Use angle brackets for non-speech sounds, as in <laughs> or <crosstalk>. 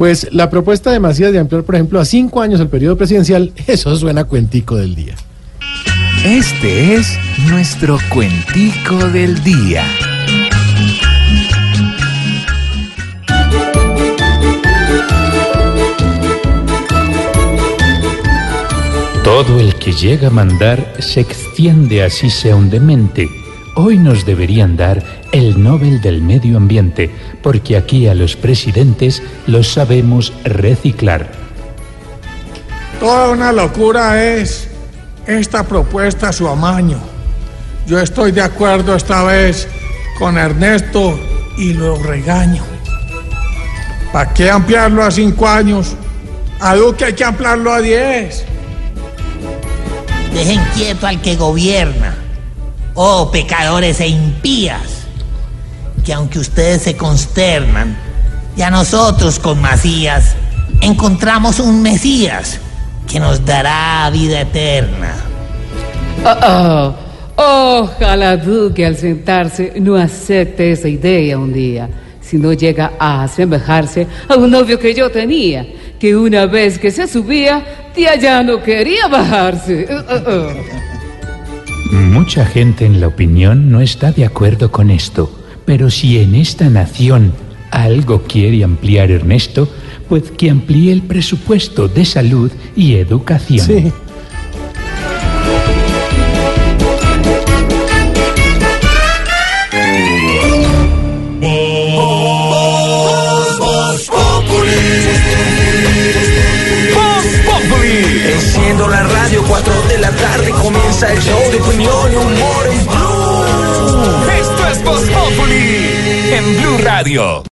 Pues la propuesta de Macías de ampliar, por ejemplo, a cinco años el periodo presidencial, <laughs> eso suena a cuentico del día. Este es nuestro cuentico del día. Todo el que llega a mandar se extiende así sea un demente. Hoy nos deberían dar el Nobel del Medio Ambiente, porque aquí a los presidentes los sabemos reciclar. Toda una locura es esta propuesta, su amaño. Yo estoy de acuerdo esta vez con Ernesto y lo regaño. ¿Para qué ampliarlo a cinco años? A Duque hay que ampliarlo a diez. Dejen quieto al que gobierna. Oh, pecadores e impías. Que aunque ustedes se consternan, ya nosotros con Macías encontramos un Mesías que nos dará vida eterna. Oh, oh, ojalá Duque al sentarse no acepte esa idea un día, si no llega a asemejarse a un novio que yo tenía, que una vez que se subía, tía ya no quería bajarse. Oh, oh, Mucha gente en la opinión no está de acuerdo con esto, pero si en esta nación algo quiere ampliar Ernesto, pues que amplíe el presupuesto de salud y educación. Sí. Enciendo la radio, 4 de la tarde comienza el show de opinión y humor en Blue. Esto es Voz en Blue Radio.